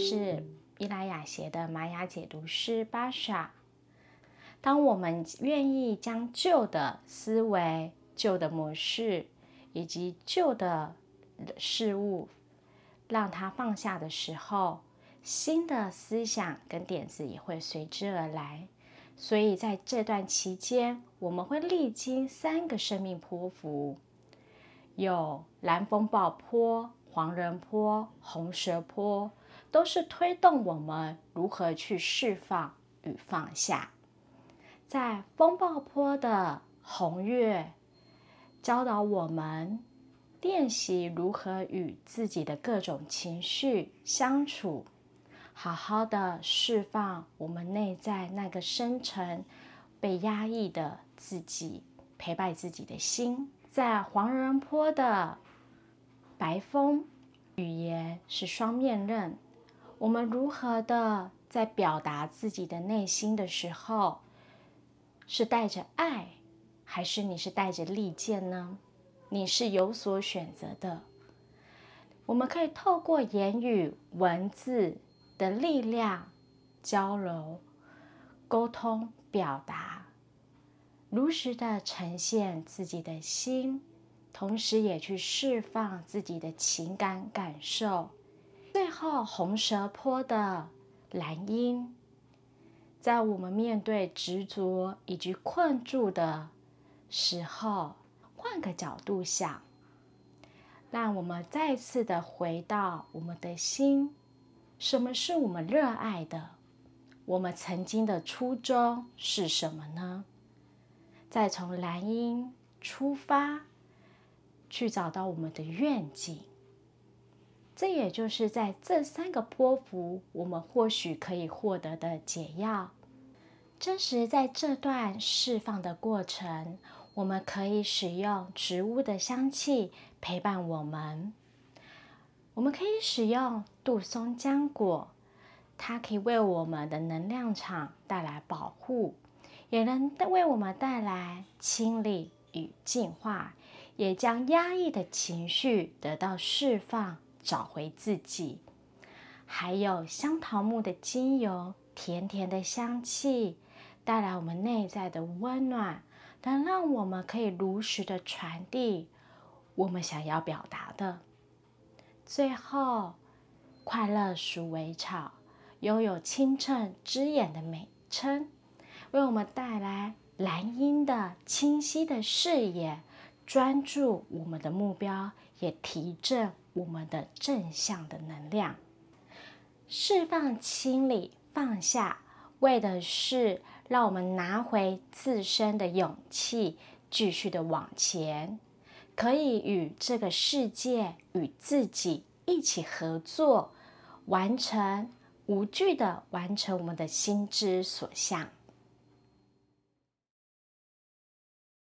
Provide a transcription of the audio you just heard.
是伊莱雅协的玛雅解读师巴莎。当我们愿意将旧的思维、旧的模式以及旧的事物，让它放下的时候，新的思想跟点子也会随之而来。所以在这段期间，我们会历经三个生命波幅，有蓝风暴坡、黄人坡、红蛇坡，都是推动我们如何去释放与放下。在风暴坡的红月，教导我们练习如何与自己的各种情绪相处。好好的释放我们内在那个深沉、被压抑的自己，陪伴自己的心。在黄人坡的白风，语言是双面刃。我们如何的在表达自己的内心的时候，是带着爱，还是你是带着利剑呢？你是有所选择的。我们可以透过言语、文字。的力量，交流、沟通、表达，如实的呈现自己的心，同时也去释放自己的情感感受。最后，红蛇坡的蓝鹰，在我们面对执着以及困住的时候，换个角度想，让我们再次的回到我们的心。什么是我们热爱的？我们曾经的初衷是什么呢？再从蓝鹰出发，去找到我们的愿景。这也就是在这三个波幅，我们或许可以获得的解药。这时，在这段释放的过程，我们可以使用植物的香气陪伴我们。我们可以使用杜松浆果，它可以为我们的能量场带来保护，也能为我们带来清理与净化，也将压抑的情绪得到释放，找回自己。还有香桃木的精油，甜甜的香气，带来我们内在的温暖，能让我们可以如实的传递我们想要表达的。最后，快乐鼠尾草拥有清澈之眼的美称，为我们带来蓝茵的清晰的视野，专注我们的目标，也提振我们的正向的能量。释放、清理、放下，为的是让我们拿回自身的勇气，继续的往前。可以与这个世界与自己一起合作，完成无惧的完成我们的心之所向。